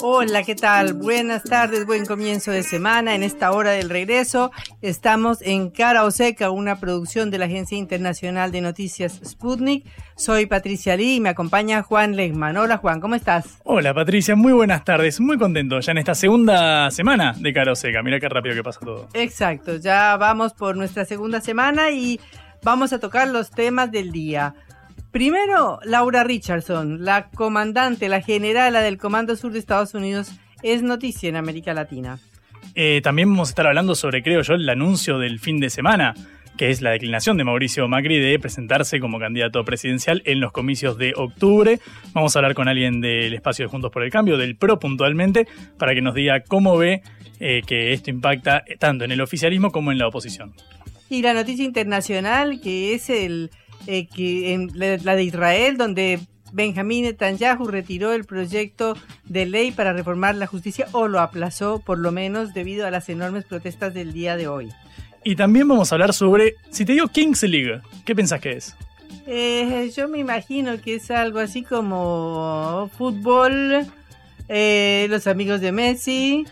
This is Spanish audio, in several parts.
Hola, ¿qué tal? Buenas tardes, buen comienzo de semana. En esta hora del regreso estamos en Cara o Seca, una producción de la Agencia Internacional de Noticias Sputnik. Soy Patricia Lee y me acompaña Juan Legman. Hola Juan, ¿cómo estás? Hola Patricia, muy buenas tardes. Muy contento ya en esta segunda semana de Cara o Seca. Mira qué rápido que pasa todo. Exacto, ya vamos por nuestra segunda semana y vamos a tocar los temas del día. Primero, Laura Richardson, la comandante, la generala del Comando Sur de Estados Unidos, es noticia en América Latina. Eh, también vamos a estar hablando sobre, creo yo, el anuncio del fin de semana, que es la declinación de Mauricio Macri de presentarse como candidato presidencial en los comicios de octubre. Vamos a hablar con alguien del espacio de Juntos por el Cambio, del PRO puntualmente, para que nos diga cómo ve eh, que esto impacta tanto en el oficialismo como en la oposición. Y la noticia internacional, que es el eh, que en la de Israel, donde Benjamín Netanyahu retiró el proyecto de ley para reformar la justicia o lo aplazó por lo menos debido a las enormes protestas del día de hoy. Y también vamos a hablar sobre, si te digo Kings League, ¿qué pensás que es? Eh, yo me imagino que es algo así como fútbol, eh, los amigos de Messi,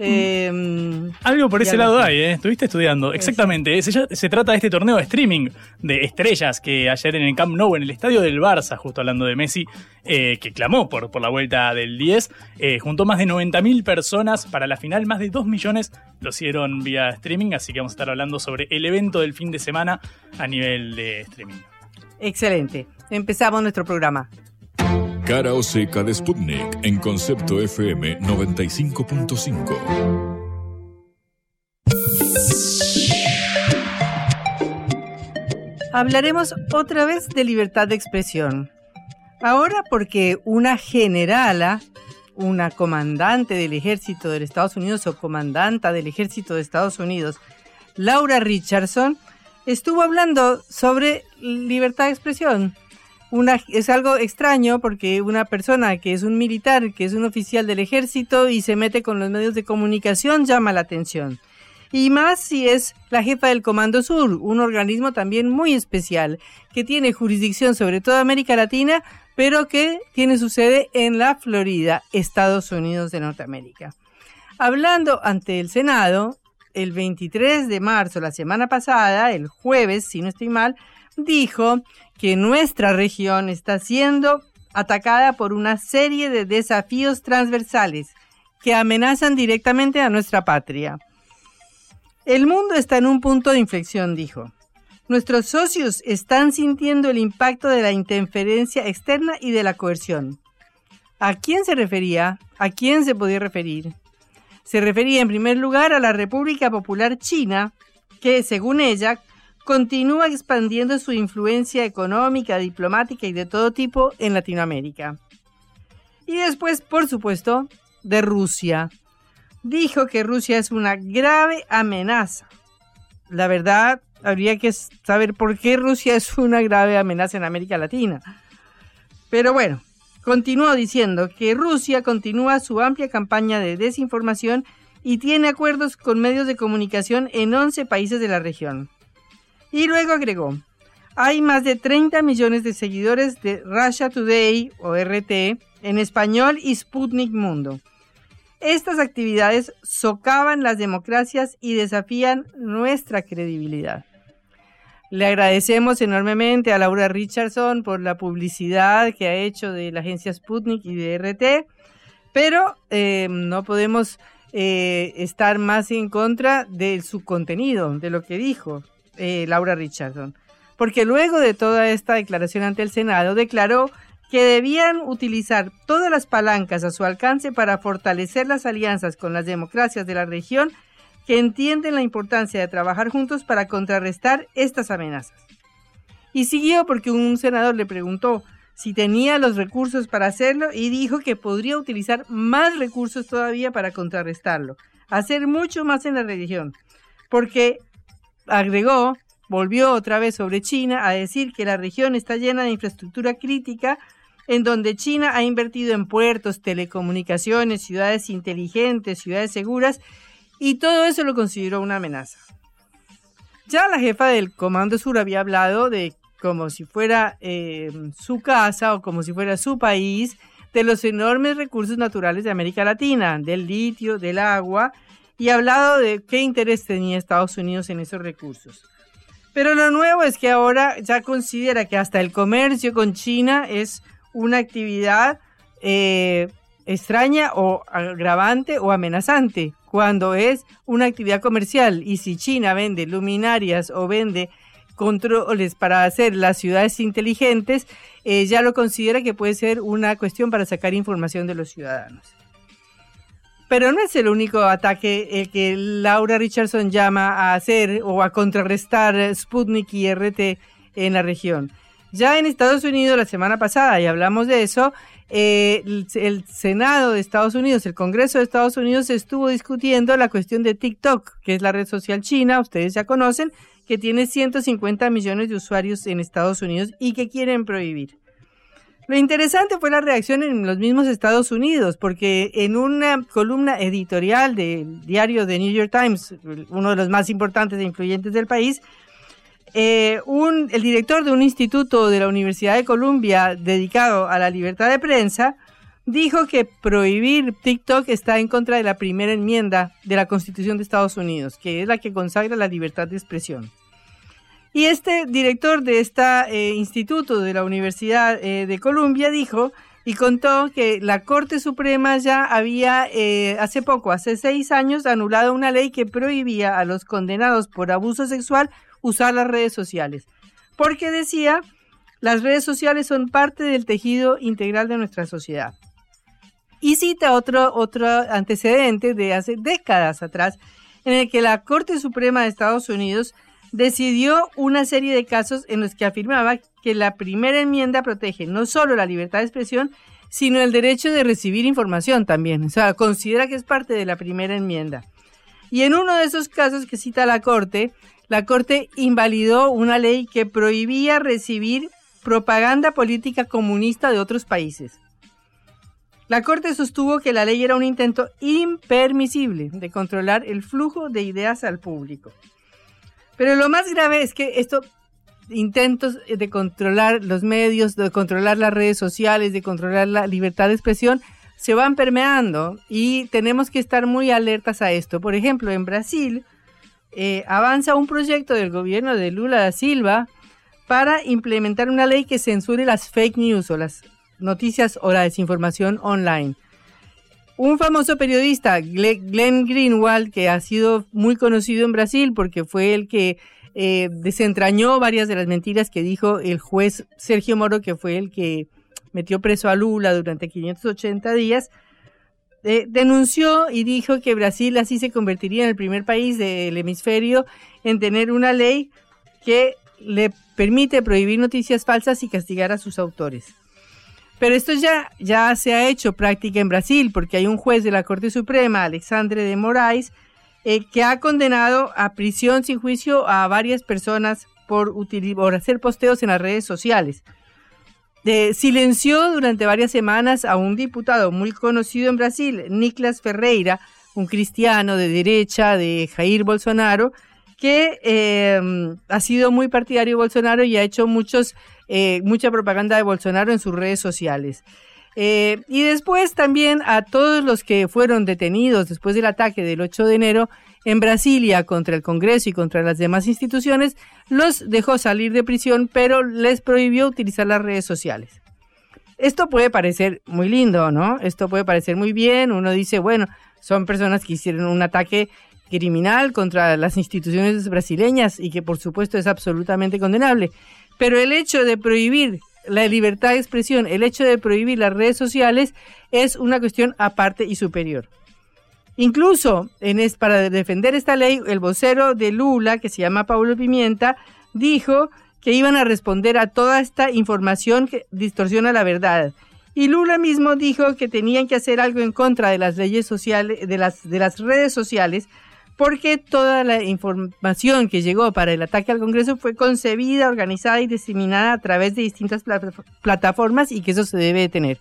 Em, Algo por ese lado hay, ¿eh? Estuviste estudiando. Exactamente. Se, trata de este torneo de streaming de estrellas que ayer en el Camp Nou, en el estadio del Barça, justo hablando de Messi, eh, que clamó por, por la vuelta del 10, eh, juntó más de 90.000 personas para la final. Más de 2 millones lo hicieron vía streaming. Así que vamos a estar hablando sobre el evento del fin de semana a nivel de streaming. Excelente. Empezamos nuestro programa. Cara o seca de Sputnik en concepto FM 95.5. Hablaremos otra vez de libertad de expresión. Ahora porque una generala, una comandante del ejército de Estados Unidos o comandanta del ejército de Estados Unidos, Laura Richardson, estuvo hablando sobre libertad de expresión es algo extraño porque una persona que es un militar, que es un oficial del ejército y se mete con los medios de comunicación llama la atención. Y más si es la jefa del Comando Sur, un organismo también muy especial, que tiene jurisdicción sobre toda América Latina, pero que tiene su sede en la Florida, Estados Unidos de Norteamérica. Hablando ante el Senado, el 23 de marzo, la semana pasada, el jueves, si no estoy mal, dijo que nuestra región está siendo atacada por una serie de desafíos transversales que amenazan directamente a nuestra patria. El mundo está en un punto de inflexión, dijo. Nuestros socios están sintiendo el impacto de la interferencia externa y de la coerción. ¿A quién se refería? ¿A quién se podía referir? Se refería en primer lugar a la República Popular China, que, según ella, continúa expandiendo su influencia económica, diplomática y de todo tipo en Latinoamérica. Y después, por supuesto, de Rusia. Dijo que Rusia es una grave amenaza. La verdad, habría que saber por qué Rusia es una grave amenaza en América Latina. Pero bueno, continuó diciendo que Rusia continúa su amplia campaña de desinformación y tiene acuerdos con medios de comunicación en 11 países de la región. Y luego agregó, hay más de 30 millones de seguidores de Russia Today o RT en español y Sputnik Mundo. Estas actividades socavan las democracias y desafían nuestra credibilidad. Le agradecemos enormemente a Laura Richardson por la publicidad que ha hecho de la agencia Sputnik y de RT, pero eh, no podemos eh, estar más en contra de su contenido, de lo que dijo. Eh, Laura Richardson. porque luego de toda esta declaración ante el Senado declaró que debían utilizar todas las palancas a su alcance para fortalecer las alianzas con las democracias de la región que entienden la importancia de trabajar juntos para contrarrestar estas amenazas. Y siguió porque un senador le preguntó si tenía los recursos para hacerlo y dijo que podría utilizar más recursos todavía para contrarrestarlo, hacer mucho más en la región, porque agregó, volvió otra vez sobre China a decir que la región está llena de infraestructura crítica en donde China ha invertido en puertos, telecomunicaciones, ciudades inteligentes, ciudades seguras, y todo eso lo consideró una amenaza. Ya la jefa del Comando Sur había hablado de como si fuera eh, su casa o como si fuera su país, de los enormes recursos naturales de América Latina, del litio, del agua, y ha hablado de qué interés tenía Estados Unidos en esos recursos. Pero lo nuevo es que ahora ya considera que hasta el comercio con China es una actividad eh, extraña o agravante o amenazante cuando es una actividad comercial y si China vende luminarias o vende controles para hacer las ciudades inteligentes, eh, ya lo considera que puede ser una cuestión para sacar información de los ciudadanos. Pero no es el único ataque el que Laura Richardson llama a hacer o a contrarrestar Sputnik y RT en la región. Ya en Estados Unidos la semana pasada, y hablamos de eso, eh, el, Senado de Estados Unidos, el Congreso de Estados Unidos estuvo discutiendo la cuestión de TikTok, que es la red social china, ustedes ya conocen, que tiene 150 millones de usuarios en Estados Unidos y que quieren prohibir. Lo interesante fue la reacción en los mismos Estados Unidos, porque en una columna editorial del diario The New York Times, uno de los más importantes e influyentes del país, eh, el director de un instituto de la Universidad de Columbia dedicado a la libertad de prensa dijo que prohibir TikTok está en contra de la primera enmienda de la Constitución de Estados Unidos, que es la que consagra la libertad de expresión. Y este director de este instituto de la Universidad eh, de Columbia dijo y contó que la Corte Suprema ya había hace poco, hace seis años, anulado una ley que prohibía a los condenados por abuso sexual usar las redes sociales. Porque decía, las redes sociales son parte del tejido integral de nuestra sociedad. Y cita otro, otro antecedente de hace décadas atrás, en el que la Corte Suprema de Estados Unidos decidió una serie de casos en los que afirmaba que la primera enmienda protege no solo la libertad de expresión, sino el derecho de recibir información también. O sea, considera que es parte de la primera enmienda. Y en uno de esos casos que cita la Corte, la Corte invalidó una ley que prohibía recibir propaganda política comunista de otros países. La Corte sostuvo que la ley era un intento impermisible de controlar el flujo de ideas al público. Pero lo más grave es que estos intentos de controlar los medios, de controlar las redes sociales, de controlar la libertad de expresión, se van permeando y tenemos que estar muy alertas a esto. Por ejemplo, en Brasil, eh, avanza un proyecto del gobierno de Lula da Silva para implementar una ley que censure las fake news o las noticias o la desinformación online. Un famoso periodista, Glenn Greenwald, que ha sido muy conocido en Brasil porque fue el que eh, desentrañó varias de las mentiras que dijo el juez Sergio Moro, que fue el que metió preso a Lula durante 580 días, denunció y dijo que Brasil así se convertiría en el primer país del hemisferio en tener una ley que le permite prohibir noticias falsas y castigar a sus autores. Pero esto ya, ya se ha hecho práctica en Brasil, porque hay un juez de la Corte Suprema, Alexandre de Moraes, eh, que ha condenado a prisión sin juicio a varias personas por, por hacer posteos en las redes sociales silenció durante varias semanas a un diputado muy conocido en Brasil, Niklas Ferreira, un cristiano de derecha de Jair Bolsonaro, que eh, ha sido muy partidario de Bolsonaro y ha hecho muchos, eh, mucha propaganda de Bolsonaro en sus redes sociales. Eh, y después también a todos los que fueron detenidos después del ataque del 8 de enero en Brasilia contra el Congreso y contra las demás instituciones, los dejó salir de prisión, pero les prohibió utilizar las redes sociales. Esto puede parecer muy lindo, ¿no? Esto puede parecer muy bien. Uno dice, bueno, son personas que hicieron un ataque criminal contra las instituciones brasileñas y que por supuesto es absolutamente condenable. Pero el hecho de prohibir la libertad de expresión, el hecho de prohibir las redes sociales es una cuestión aparte y superior. Incluso en es, para defender esta ley, el vocero de Lula, que se llama Paulo Pimienta, dijo que iban a responder a toda esta información que distorsiona la verdad. Y Lula mismo dijo que tenían que hacer algo en contra de las leyes sociales, de las, de las redes sociales, porque toda la información que llegó para el ataque al Congreso fue concebida, organizada y diseminada a través de distintas plataformas y que eso se debe tener.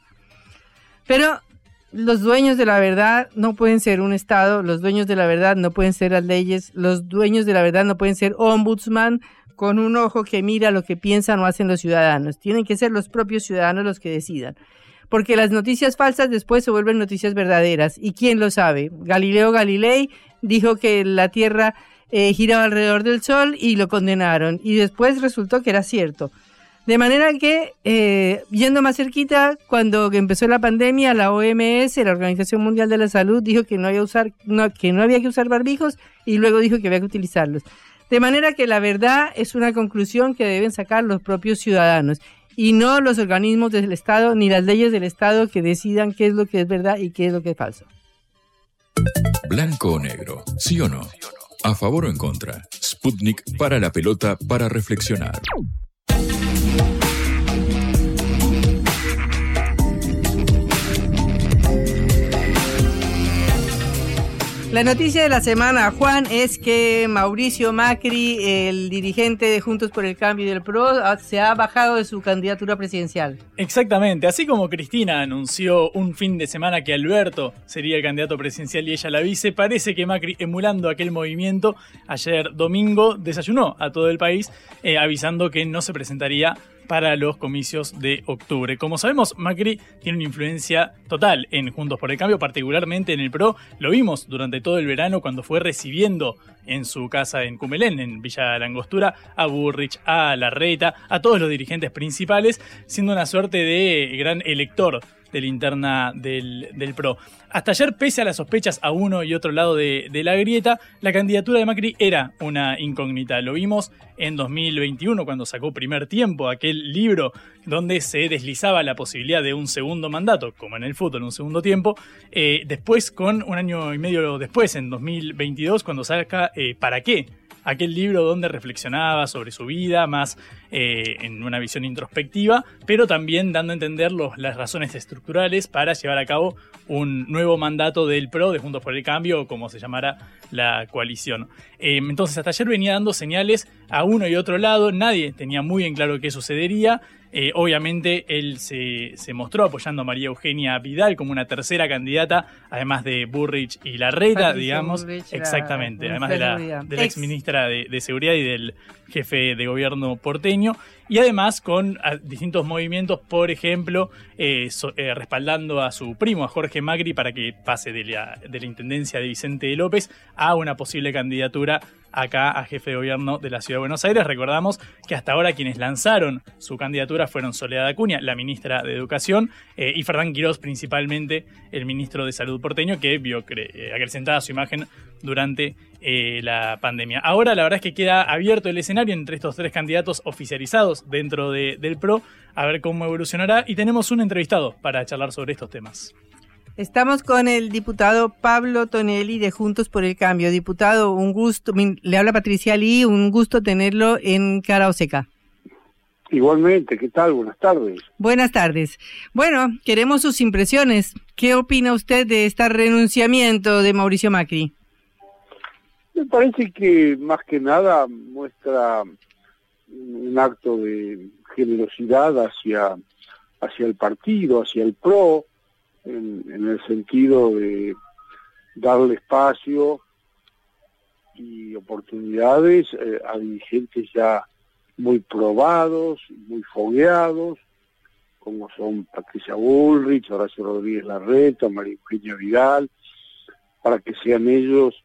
Pero los dueños de la verdad no pueden ser un Estado, los dueños de la verdad no pueden ser las leyes, los dueños de la verdad no pueden ser ombudsman con un ojo que mira lo que piensan o hacen los ciudadanos. Tienen que ser los propios ciudadanos los que decidan porque las noticias falsas después se vuelven noticias verdaderas. ¿Y quién lo sabe? Galileo Galilei dijo que la Tierra eh, giraba alrededor del Sol y lo condenaron. Y después resultó que era cierto. De manera que, eh, yendo más cerquita, cuando empezó la pandemia, la OMS, la Organización Mundial de la Salud, dijo que no había, usar, que no había que usar barbijos y luego dijo que había que utilizarlos. De manera que la verdad es una conclusión que deben sacar los propios ciudadanos y no los organismos del Estado ni las leyes del Estado que decidan qué es lo que es verdad y qué es lo que es falso. Blanco o negro, sí o no. A favor o en contra. Sputnik para la pelota para reflexionar. La noticia de la semana, Juan, es que Mauricio Macri, el dirigente de Juntos por el Cambio y del PRO, se ha bajado de su candidatura presidencial. Exactamente, así como Cristina anunció un fin de semana que Alberto sería el candidato presidencial y ella la vice, parece que Macri, emulando aquel movimiento, ayer domingo desayunó a todo el país eh, avisando que no se presentaría para los comicios de octubre. Como sabemos, Macri tiene una influencia total en Juntos por el Cambio, particularmente en el PRO. Lo vimos durante todo el verano cuando fue recibiendo en su casa en Cumelén, en Villa Langostura, a Burrich, a Larreta, a todos los dirigentes principales, siendo una suerte de gran elector de linterna del, del PRO. Hasta ayer, pese a las sospechas a uno y otro lado de, la grieta, la candidatura de Macri era una incógnita. Lo vimos en 2021 cuando sacó primer tiempo aquel libro donde se deslizaba la posibilidad de un segundo mandato, como en el fútbol, un segundo tiempo. Eh, después, con un año y medio después, en 2022, cuando saca eh, ¿Para qué? aquel libro donde reflexionaba sobre su vida, más eh, en una visión introspectiva, pero también dando a entender las razones estructurales para llevar a cabo un nuevo mandato del PRO, de Juntos por el Cambio, o como se llamara la coalición. Eh, entonces, hasta ayer venía dando señales a uno y otro lado, nadie tenía muy en claro qué sucedería. Eh, obviamente él se, mostró apoyando a María Eugenia Vidal como una tercera candidata, además de Burrich y Larreta, digamos. exactamente, además de la, de ex ministra de, de, Seguridad y del jefe de gobierno porteño y además con distintos movimientos, por ejemplo, eh, eh, respaldando a su primo, a Jorge Macri, para que pase de la, de la intendencia de Vicente López a una posible candidatura acá a jefe de gobierno de la Ciudad de Buenos Aires. Recordamos que hasta ahora quienes lanzaron su candidatura fueron Soledad Acuña, la ministra de Educación, eh, y Fernán Quirós, principalmente el ministro de Salud porteño, que vio acrecentada su imagen durante eh, la pandemia. Ahora la verdad es que queda abierto el escenario entre estos tres candidatos oficializados dentro del PRO, a ver cómo evolucionará y tenemos un entrevistado para charlar sobre estos temas. Estamos con el diputado Pablo Tonelli de Juntos por el Cambio. Diputado, un gusto, le habla Patricia Lee, un gusto tenerlo en Cara Oseca. Igualmente, ¿qué tal? Buenas tardes. Buenas tardes. Bueno, queremos sus impresiones. ¿Qué opina usted de este renunciamiento de Mauricio Macri? Me parece que más que nada muestra un acto de generosidad hacia, hacia el partido, hacia el PRO, en, el sentido de darle espacio y oportunidades eh, a dirigentes ya muy probados, muy fogueados, como son Patricia Bullrich, Horacio Rodríguez Larreta, María Eugenia Vidal, para que sean ellos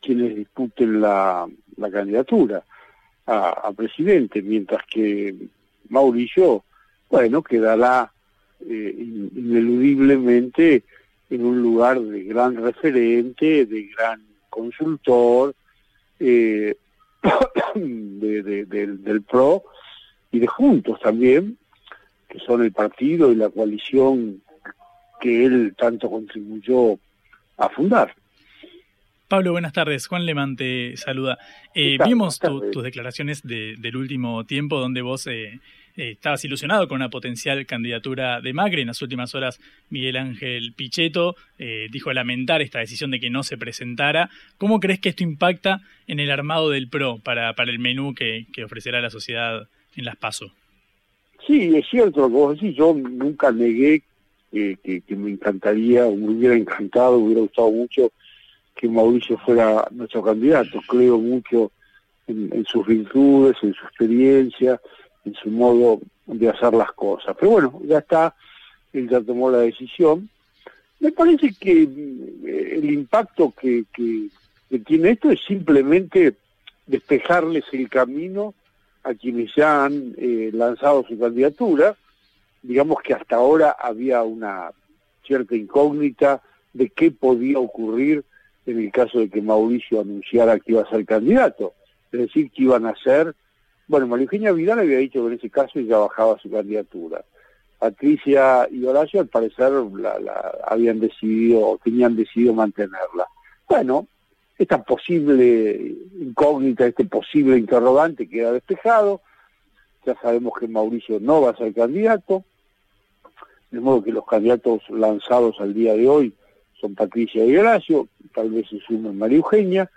quienes disputen la, candidatura a, presidente, mientras que Mauricio, bueno, quedará eh, ineludiblemente en un lugar de gran referente, de gran consultor eh, del PRO y de Juntos también, que son el partido y la coalición que él tanto contribuyó a fundar. Pablo, buenas tardes. Juan Lemán te saluda. Eh, vimos tus declaraciones del último tiempo donde vos eh, eh, estabas ilusionado con una potencial candidatura de Macri. En las últimas horas, Miguel Ángel Pichetto dijo lamentar esta decisión de que no se presentara. ¿Cómo crees que esto impacta en el armado del PRO para, para el menú que, ofrecerá la sociedad en las PASO? Sí, es cierto que vos decís. Yo nunca negué que, me encantaría, me hubiera encantado, me hubiera gustado mucho que Mauricio fuera nuestro candidato. Creo mucho en, sus virtudes, en su experiencia, en su modo de hacer las cosas. Pero bueno, ya está, él ya tomó la decisión. Me parece que eh, el impacto que, tiene esto es simplemente despejarles el camino a quienes ya han eh, lanzado su candidatura digamos que hasta ahora había una cierta incógnita de qué podía ocurrir en el caso de que Mauricio anunciara que iba a ser candidato. Es decir, que iban a ser... Bueno, María Eugenia Vidal había dicho que en ese caso ya bajaba su candidatura. Patricia y Horacio al parecer la, habían decidido, tenían decidido mantenerla. Bueno, esta posible incógnita, este posible interrogante queda despejado. Ya sabemos que Mauricio no va a ser candidato de modo que los candidatos lanzados al día de hoy son Patricia y Horacio, tal vez se sume María Eugenia,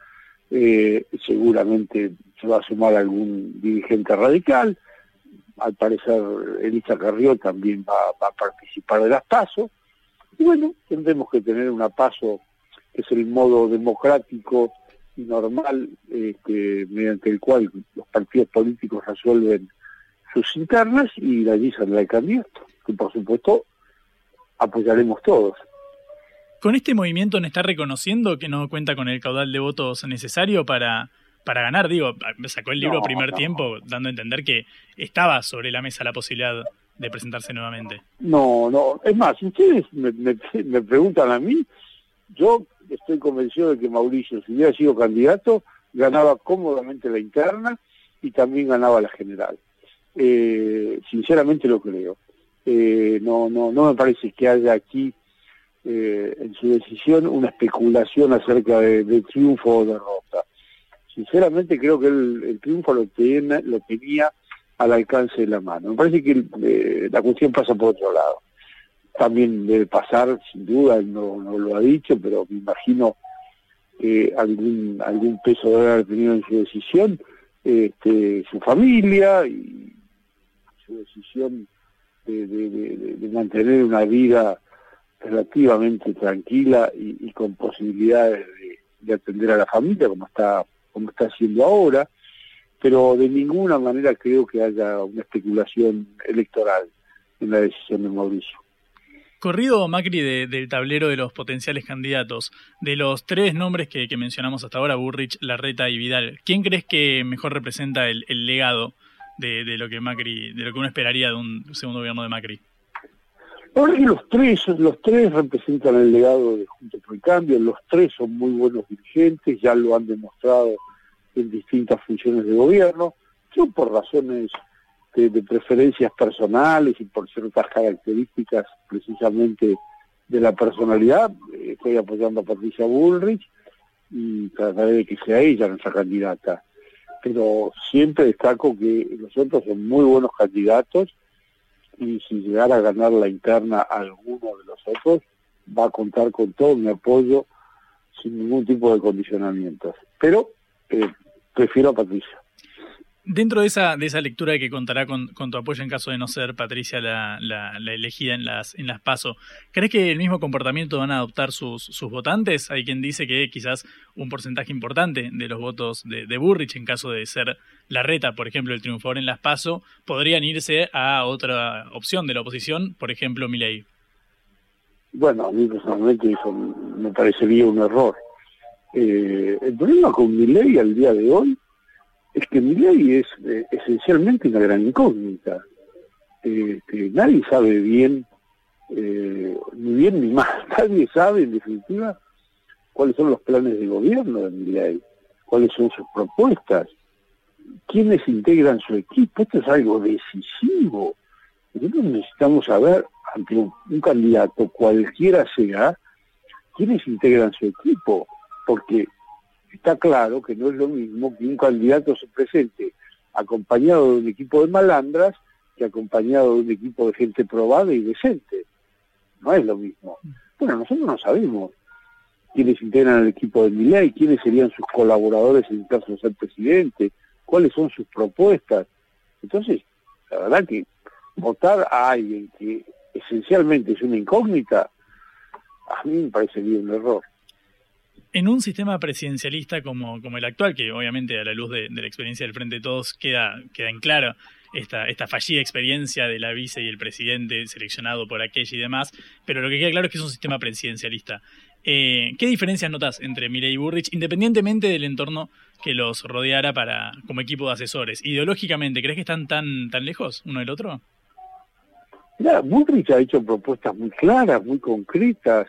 eh, seguramente se va a sumar algún dirigente radical, al parecer Elisa Carrió también va, a participar de las PASO, y bueno, tendremos que tener una PASO que es el modo democrático y normal este, mediante el cual los partidos políticos resuelven sus internas y de allí saldrá el candidato que por supuesto apoyaremos todos. ¿Con este movimiento no está reconociendo que no cuenta con el caudal de votos necesario para, para ganar? Digo, sacó el libro primer tiempo dando a entender que estaba sobre la mesa la posibilidad de presentarse nuevamente. No, no. Es más, si ustedes me, me, preguntan a mí, yo estoy convencido de que Mauricio, si hubiera sido candidato, ganaba cómodamente la interna y también ganaba la general. Eh, sinceramente lo creo. Eh, no, no, no me parece que haya aquí eh, en su decisión una especulación acerca de, triunfo o derrota. Sinceramente creo que el, triunfo lo, tenía, lo tenía al alcance de la mano. Me parece que eh, la cuestión pasa por otro lado. También debe pasar, sin duda, no, no lo ha dicho, pero me imagino que algún, peso debe haber tenido en su decisión este, su familia y su decisión de, mantener una vida relativamente tranquila y, con posibilidades de, atender a la familia como está como está haciendo ahora pero de ninguna manera creo que haya una especulación electoral en la decisión de Mauricio. Corrido Macri del tablero de los potenciales candidatos, de los tres nombres que, mencionamos hasta ahora, Burrich, Larreta y Vidal, ¿quién crees que mejor representa el legado de, lo que Macri, de lo que uno esperaría de un segundo gobierno de Macri? Ahora que los tres, los tres representan el legado de Juntos por el Cambio, los tres son muy buenos dirigentes, ya lo han demostrado en distintas funciones de gobierno. Yo por razones de, preferencias personales y por ciertas características precisamente de la personalidad, estoy apoyando a Patricia Bullrich y trataré de que sea ella nuestra candidata pero siempre destaco que los otros son muy buenos candidatos y si llegara a ganar la interna alguno de los otros, va a contar con todo mi apoyo sin ningún tipo de condicionamientos. Pero eh, prefiero a Patricia. Dentro de esa, de esa lectura que contará con, tu apoyo en caso de no ser Patricia la, la, elegida en las, en las PASO, ¿crees que el mismo comportamiento van a adoptar sus, sus votantes? Hay quien dice que quizás un porcentaje importante de los votos de, de Burrich, en caso de ser la reta, por ejemplo, el triunfador en las PASO, podrían irse a otra opción de la oposición, por ejemplo, Milei. Bueno, a mí personalmente eso me parecería un error. Eh, el problema con Milei al día de hoy es que mi ley es eh, esencialmente una gran incógnita. Eh, nadie sabe bien, eh, ni bien ni mal, nadie sabe en definitiva cuáles son los planes de gobierno de Milei, cuáles son sus propuestas, quiénes integran su equipo. Esto es algo decisivo. Nosotros necesitamos saber, ante un candidato, cualquiera sea, quiénes integran su equipo, porque está claro que no es lo mismo que un candidato se presente acompañado de un equipo de malandras que acompañado de un equipo de gente probada y decente. No es lo mismo. Bueno, nosotros no sabemos quiénes integran el equipo de Milei, quiénes serían sus colaboradores en caso de ser presidente, cuáles son sus propuestas. Entonces, la verdad que votar a alguien que esencialmente es una incógnita, a mí me parecería un error. En un sistema presidencialista como, el actual, que obviamente a la luz de, la experiencia del Frente de Todos queda, queda en claro esta, esta fallida experiencia de la vice y el presidente seleccionado por aquella y demás, pero lo que queda claro es que es un sistema presidencialista. Eh, ¿Qué diferencias notas entre Milei y Burrich, independientemente del entorno que los rodeara para como equipo de asesores? Ideológicamente, ¿crees que están tan, tan lejos uno del otro? Mira, Burrich ha hecho propuestas muy claras, muy concretas,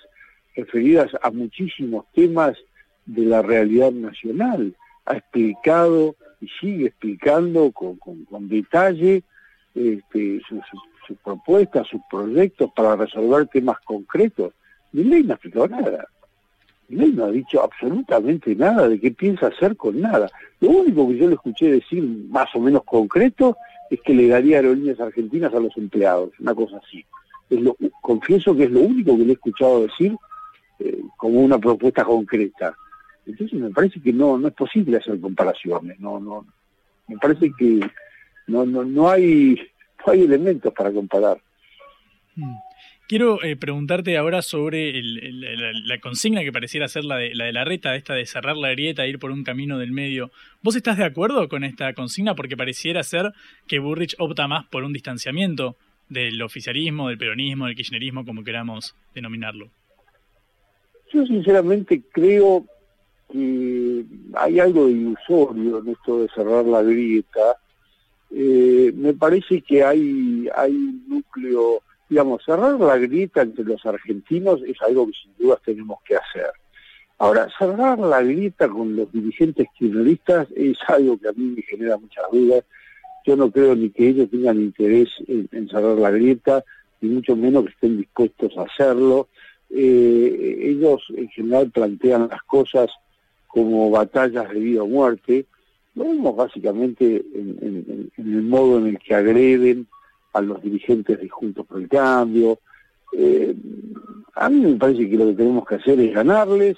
referidas a muchísimos temas de la realidad nacional. Ha explicado y sigue explicando con, con, detalle este, sus propuestas, sus proyectos para resolver temas concretos ley no ha explicado nada. ley no ha dicho absolutamente nada de qué piensa hacer con nada. Lo único que yo le escuché decir más o menos concreto es que le daría aerolíneas argentinas a los empleados, una cosa así. Es lo, confieso que es lo único que le he escuchado decir eh, como una propuesta concreta. Entonces me parece que no no es posible hacer comparaciones, no no me parece que no no no hay no hay elementos para comparar. Mm. Quiero eh, preguntarte ahora sobre la, consigna que pareciera ser la de, la de la reta, esta de cerrar la grieta, ir por un camino del medio. ¿Vos estás de acuerdo con esta consigna? Porque pareciera ser que Burrich opta más por un distanciamiento del oficialismo, del peronismo, del kirchnerismo, como queramos denominarlo. Yo sinceramente creo que hay algo ilusorio en esto de cerrar la grieta. Eh, me parece que hay, hay un núcleo digamos, cerrar la grieta entre los argentinos es algo que sin duda tenemos que hacer. Ahora, cerrar la grieta con los dirigentes kirchneristas es algo que a mí me genera muchas dudas. Yo no creo ni que ellos tengan interés en, cerrar la grieta, ni mucho menos que estén dispuestos a hacerlo. Eh, ellos en general plantean las cosas como batallas de vida o muerte. Lo vemos básicamente en el modo en el que agreden a los dirigentes de Juntos por el Cambio. Eh, a mí me parece que lo que tenemos que hacer es ganarles,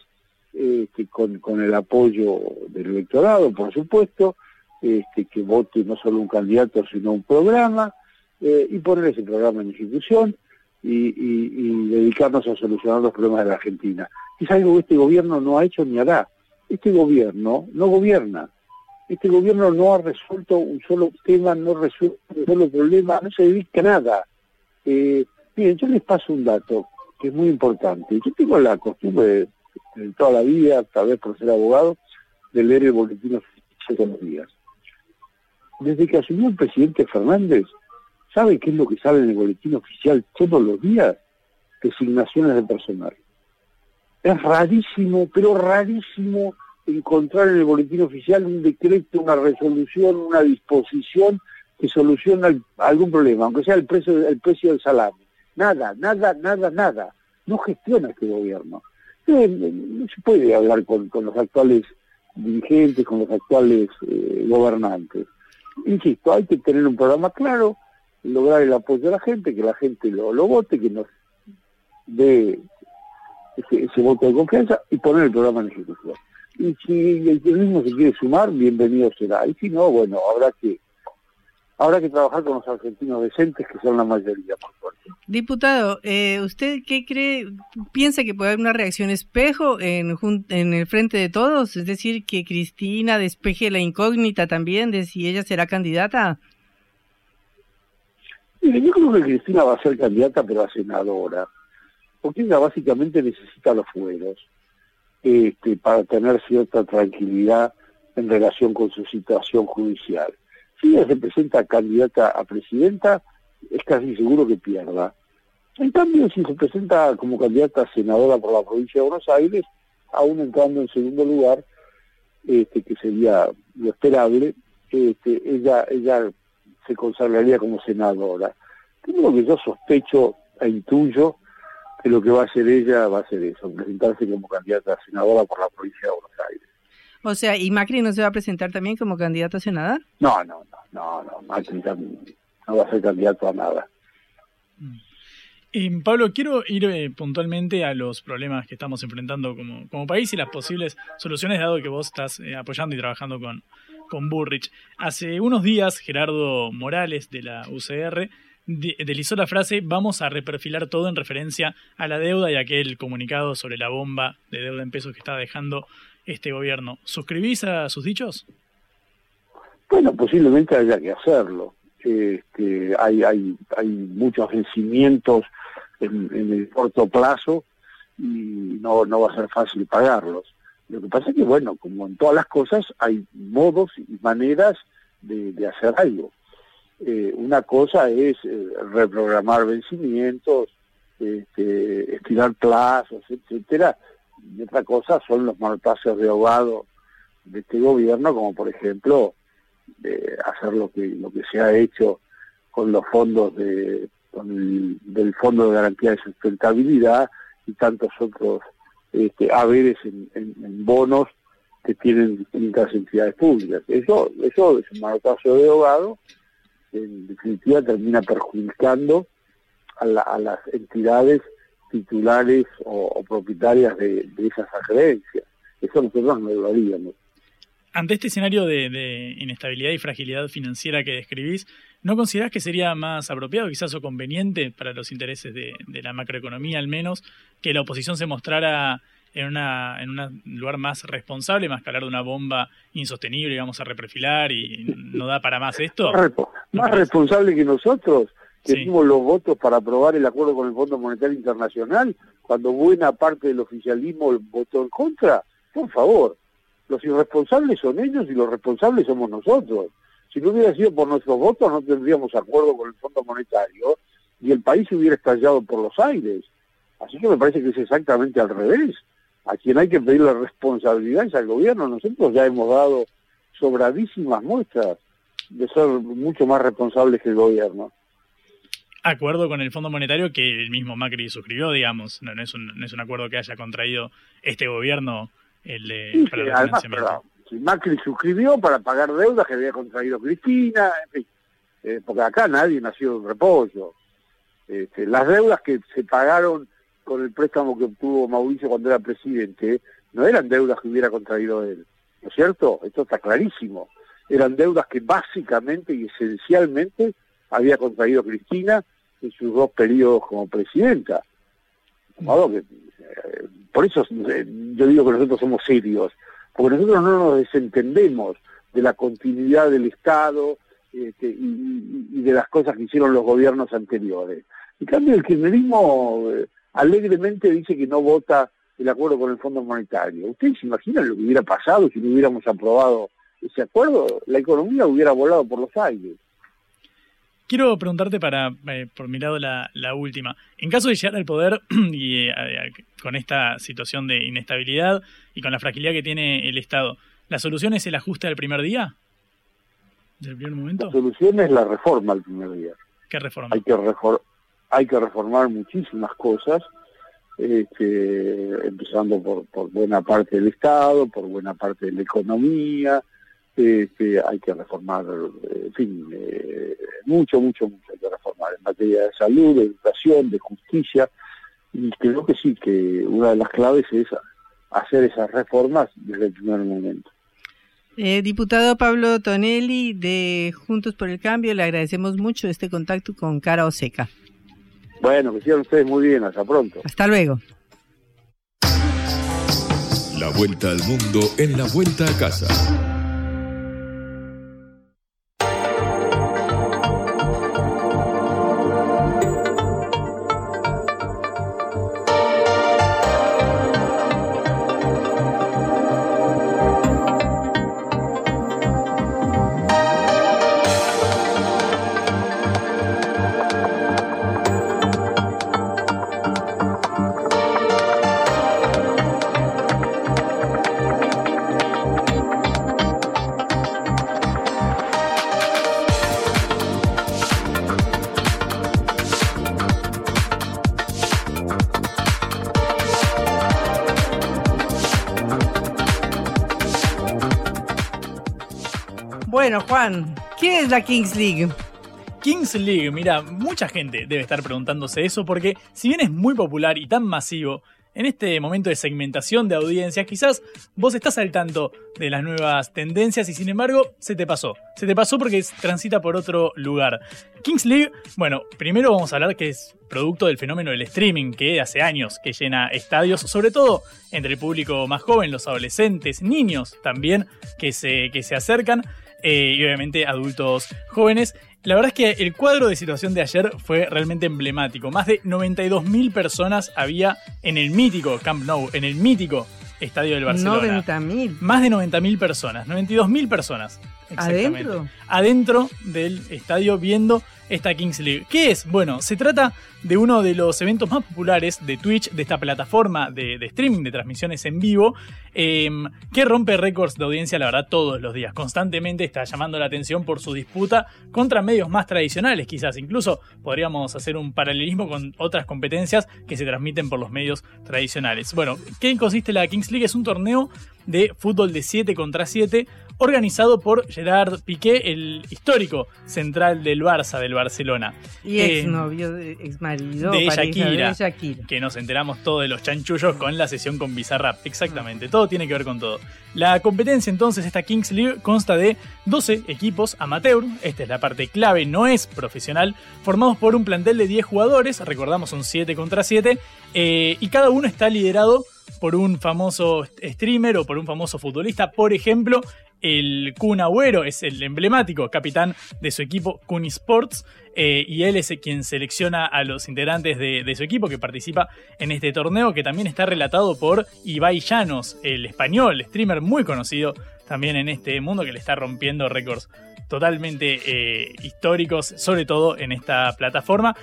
este, con, con, el apoyo del electorado, por supuesto, este, que vote no solo un candidato, sino un programa, eh, y poner ese programa en ejecución y, y, dedicarnos a solucionar los problemas de la Argentina. Es algo que este gobierno no ha hecho ni hará. Este gobierno no gobierna, este gobierno no ha resuelto un solo tema, no ha resuelto un solo problema, no se dedica a nada. Eh, miren, yo les paso un dato que es muy importante. Yo tengo la costumbre de, toda la vida, tal vez por ser abogado, de leer el boletín oficial todos días. Desde que asumió el presidente Fernández, ¿sabe qué es lo que sale en el boletín oficial todos los días? Designaciones de personal. Es rarísimo, pero rarísimo encontrar en el boletín oficial un decreto, una resolución, una disposición que soluciona algún problema, aunque sea el precio, el precio del salame. Nada, nada, nada, nada. No gestiona este gobierno. No, se puede hablar con, los actuales dirigentes, con los actuales eh, gobernantes. Insisto, hay que tener un programa claro, lograr el apoyo de la gente, que la gente lo, lo vote, que nos dé ese, ese voto de confianza y poner el programa en ejecución. Y si el turismo se quiere sumar, bienvenido será. Y si no, bueno, habrá que habrá que trabajar con los argentinos decentes, que son la mayoría, por suerte. Diputado, eh, ¿usted qué cree? ¿Piensa que puede haber una reacción espejo en, en el frente de todos? Es decir, que Cristina despeje la incógnita también de si ella será candidata. Mire, yo creo que Cristina va a ser candidata, pero a senadora, porque ella básicamente necesita los fueros este, para tener cierta tranquilidad en relación con su situación judicial. Si ella se presenta candidata a presidenta, es casi seguro que pierda. En cambio, si se presenta como candidata a senadora por la provincia de Buenos Aires, aún entrando en segundo lugar, este, que sería lo esperable, este, ella, ella se consagraría como senadora. Tengo que yo sospecho e intuyo que lo que va a hacer ella va a ser eso, presentarse como candidata a senadora por la provincia de Buenos Aires. O sea, ¿y Macri no se va a presentar también como candidato a senador? No, no, no, no, no, Macri no va a ser candidato a nada. Pablo, quiero ir eh, puntualmente a los problemas que estamos enfrentando como, como país y las posibles soluciones, dado que vos estás eh, apoyando y trabajando con, con Burrich. Hace unos días, Gerardo Morales de la UCR deslizó la frase vamos a reperfilar todo en referencia a la deuda y aquel comunicado sobre la bomba de deuda en pesos que está dejando este gobierno. ¿Suscribís a sus dichos? Bueno, posiblemente haya que hacerlo. Este, hay, hay, hay muchos vencimientos en, el corto plazo y no, no va a ser fácil pagarlos. Lo que pasa es que, bueno, como en todas las cosas, hay modos y maneras de, hacer algo. Eh, una cosa es eh, reprogramar vencimientos, este, estirar plazos, etcétera, y otra cosa son los malpasos de ahogado de este gobierno, como por ejemplo hacer lo que lo que se ha hecho con los fondos de del Fondo de Garantía de Sustentabilidad y tantos otros este, haberes en, en, bonos que tienen distintas entidades públicas. Eso, eso es un manotazo de ahogado en definitiva termina perjudicando a, las entidades titulares o, propietarias de, esas acreencias. Eso nosotros no lo haríamos. Ante este escenario de, inestabilidad y fragilidad financiera que describís, ¿no considerás que sería más apropiado, quizás o conveniente para los intereses de, de la macroeconomía al menos, que la oposición se mostrara en, una, en un lugar más responsable, más que hablar de una bomba insostenible y vamos a reperfilar y no da para más esto. Más, responsable que nosotros, que dimos los votos para aprobar el acuerdo con el Fondo Monetario Internacional, cuando buena parte del oficialismo votó en contra. Por favor, los irresponsables son ellos y los responsables somos nosotros. Si no hubiera sido por nuestros votos, no tendríamos acuerdo con el Fondo Monetario y el país hubiera estallado por los aires. Así que me parece que es exactamente al revés a quien hay que pedirle responsabilidad es al gobierno. Nosotros ya hemos dado sobradísimas muestras de ser mucho más responsables que el gobierno. Acuerdo con el Fondo Monetario que el mismo Macri suscribió, digamos, no, es, un, no es un acuerdo que haya contraído este gobierno el de, si Macri suscribió para pagar deudas que había contraído Cristina, en fin, eh, porque acá nadie nació de repollo. Este, las deudas que se pagaron con el préstamo que obtuvo Mauricio cuando era presidente, no eran deudas que hubiera contraído él, ¿no es cierto? Esto está clarísimo. Eran deudas que básicamente y esencialmente había contraído Cristina en sus dos periodos como presidenta. Eh, por eso eh, yo digo que nosotros somos serios, porque nosotros no nos desentendemos de la continuidad del Estado este, y, de las cosas que hicieron los gobiernos anteriores. En cambio, el kirchnerismo eh, alegremente dice que no vota el acuerdo con el Fondo Monetario. ¿Ustedes se imaginan lo que hubiera pasado si no hubiéramos aprobado ese acuerdo? La economía hubiera volado por los aires. Quiero preguntarte para, eh, por mi lado, la, última. En caso de llegar al poder y eh, con esta situación de inestabilidad y con la fragilidad que tiene el Estado, ¿la solución es el ajuste del primer día? ¿Del primer momento? La solución es la reforma al primer día. ¿Qué reforma? Hay que, reformar hay que reformar muchísimas cosas, este, empezando por, por buena parte del Estado, por buena parte de la economía, este, hay que reformar, en fin, eh, mucho, mucho, mucho hay que reformar en materia de salud, de educación, de justicia, y creo que sí, que una de las claves es hacer esas reformas desde el primer momento. Eh, diputado Pablo Tonelli de Juntos por el Cambio, le agradecemos mucho este contacto con Cara Oseca. Bueno, que sigan ustedes muy bien, hasta pronto. Hasta luego. La vuelta al mundo en la vuelta a casa. Bueno, Juan, ¿qué es la Kings League? Kings League, mira, mucha gente debe estar preguntándose eso porque si bien es muy popular y tan masivo, en este momento de segmentación de audiencia, quizás vos estás al tanto de las nuevas tendencias y sin embargo se te pasó. Se te pasó porque transita por otro lugar. Kings League, bueno, primero vamos a hablar que es producto del fenómeno del streaming, que hace años que llena estadios, sobre todo entre el público más joven, los adolescentes, niños también, que se, que se acercan. Eh, y obviamente adultos jóvenes. La verdad es que el cuadro de situación de ayer fue realmente emblemático. Más de 92.000 personas había en el mítico Camp Nou, en el mítico estadio del Barcelona. 90.000. Más de 90.000 personas, 92.000 personas. ¿Adentro? Adentro del estadio viendo esta Kings League. ¿Qué es? Bueno, se trata de uno de los eventos más populares de Twitch, de esta plataforma de, streaming, de transmisiones en vivo, em, que rompe récords de audiencia, la verdad, todos los días. Constantemente está llamando la atención por su disputa contra medios más tradicionales, quizás. Incluso podríamos hacer un paralelismo con otras competencias que se transmiten por los medios tradicionales. Bueno, ¿qué consiste la Kings League? Es un torneo de fútbol de 7 contra 7 organizado por Gerard Piqué, el histórico central del Barça, del Barcelona. Y ex eh, novio, ex marido de Shakira, Que nos enteramos todos de los chanchullos con la sesión con Bizarrap. Exactamente, todo tiene que ver con todo. La competencia entonces, esta Kings League, consta de 12 equipos amateur, esta es la parte clave, no es profesional, formados por un plantel de 10 jugadores, recordamos son 7 contra 7, eh, y cada uno está liderado por un famoso streamer o por un famoso futbolista. Por ejemplo, el Kun Agüero es el emblemático capitán de su equipo Kun Sports eh, y él es quien selecciona a los integrantes de, su equipo que participa en este torneo que también está relatado por Ibai Llanos, el español, streamer muy conocido también en este mundo que le está rompiendo récords totalmente eh, históricos, sobre todo en esta plataforma.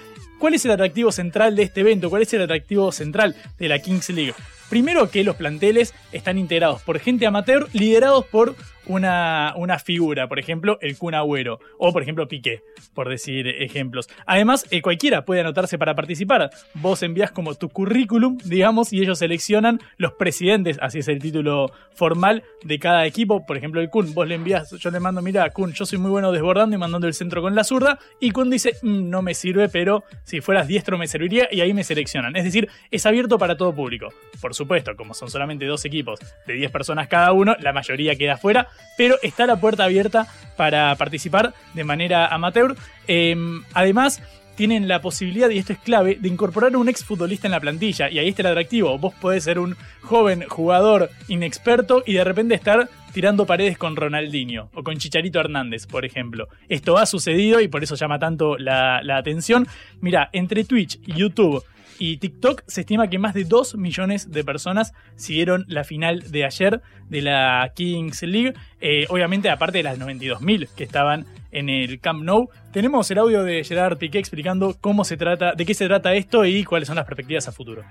¿Cuál es el atractivo central de este evento? ¿Cuál es el atractivo central de la Kings League? Primero que los planteles están integrados por gente amateur liderados por una, una figura, por ejemplo, el Kun Agüero o por ejemplo Piqué, por decir ejemplos. Además, eh, cualquiera puede anotarse para participar. Vos envías como tu currículum, digamos, y ellos seleccionan los presidentes, así es el título formal de cada equipo. Por ejemplo, el Kun, vos le envías, yo le mando, mira, Kun, yo soy muy bueno desbordando y mandando el centro con la zurda, y Kun dice, mm, no me sirve, pero si fueras diestro me serviría, y ahí me seleccionan. Es decir, es abierto para todo público. Por supuesto, como son solamente dos equipos de 10 personas cada uno, la mayoría queda fuera, pero está la puerta abierta para participar de manera amateur. Em, además, tienen la posibilidad, y esto es clave, de incorporar un exfutbolista en la plantilla. Y ahí está el atractivo. Vos podés ser un joven jugador inexperto y de repente estar tirando paredes con Ronaldinho o con Chicharito Hernández, por ejemplo. Esto ha sucedido y por eso llama tanto la, la atención. Mira, entre Twitch, YouTube y TikTok se estima que más de 2 millones de personas siguieron la final de ayer de la Kings League. Eh, obviamente, aparte de las 92.000 que estaban en el Camp Nou. Tenemos el audio de Gerard Piqué explicando cómo se trata, de qué se trata esto y cuáles son las perspectivas a futuro.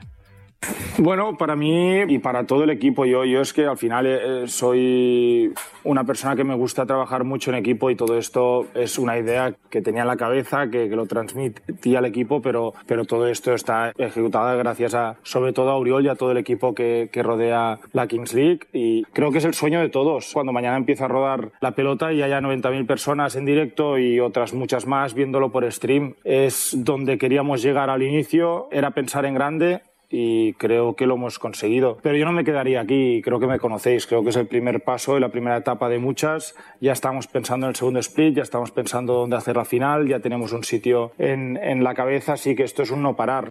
Bueno, para mí y para todo el equipo, yo, yo es que al final eh, soy una persona que me gusta trabajar mucho en equipo y todo esto es una idea que tenía en la cabeza, que, lo transmitía al equipo, pero, pero todo esto está ejecutado gracias a, sobre todo a Uriol y a todo el equipo que, que rodea la Kings League y creo que es el sueño de todos. Cuando mañana empieza a rodar la pelota y haya 90.000 personas en directo y otras muchas más viéndolo por stream, es donde queríamos llegar al inicio, era pensar en grande y creo que lo hemos conseguido. Pero yo no me quedaría aquí, creo que me conocéis, creo que es el primer paso y la primera etapa de muchas. Ya estamos pensando en el segundo split, ya estamos pensando dónde hacer la final, ya tenemos un sitio en, en la cabeza, así que esto es un no parar.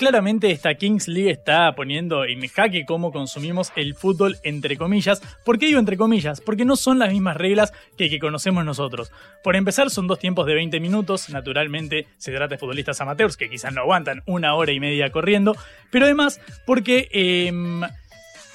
Claramente esta Kings League está poniendo en jaque cómo consumimos el fútbol entre comillas. ¿Por qué digo entre comillas? Porque no son las mismas reglas que, conocemos nosotros. Por empezar, son dos tiempos de 20 minutos. Naturalmente, se trata de futbolistas amateurs que quizás no aguantan una hora y media corriendo. Pero además, porque... Em,